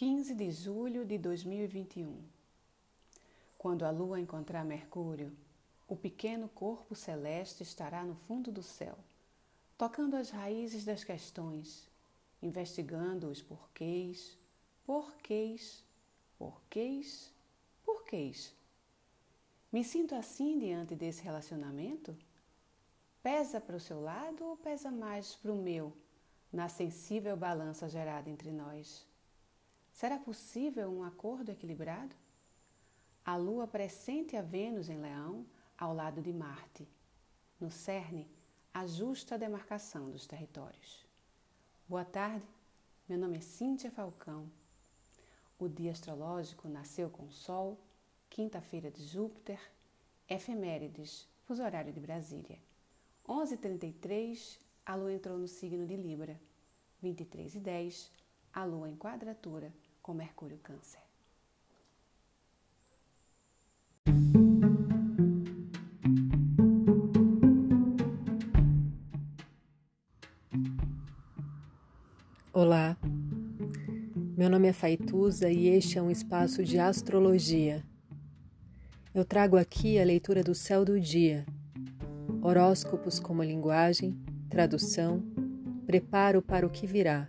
15 de julho de 2021. Quando a Lua encontrar Mercúrio, o pequeno corpo celeste estará no fundo do céu, tocando as raízes das questões, investigando os porquês, porquês, porquês, porquês. Me sinto assim diante desse relacionamento? Pesa para o seu lado ou pesa mais para o meu, na sensível balança gerada entre nós? Será possível um acordo equilibrado? A Lua pressente a Vênus em Leão ao lado de Marte. No cerne, a justa demarcação dos territórios. Boa tarde, meu nome é Cíntia Falcão. O dia astrológico nasceu com Sol, quinta-feira de Júpiter, efemérides, fuso horário de Brasília. 11h33, a Lua entrou no signo de Libra. 23 e 10, a Lua em quadratura com Mercúrio Câncer. Olá, meu nome é Faituza e este é um espaço de astrologia. Eu trago aqui a leitura do céu do dia, horóscopos como linguagem, tradução, preparo para o que virá,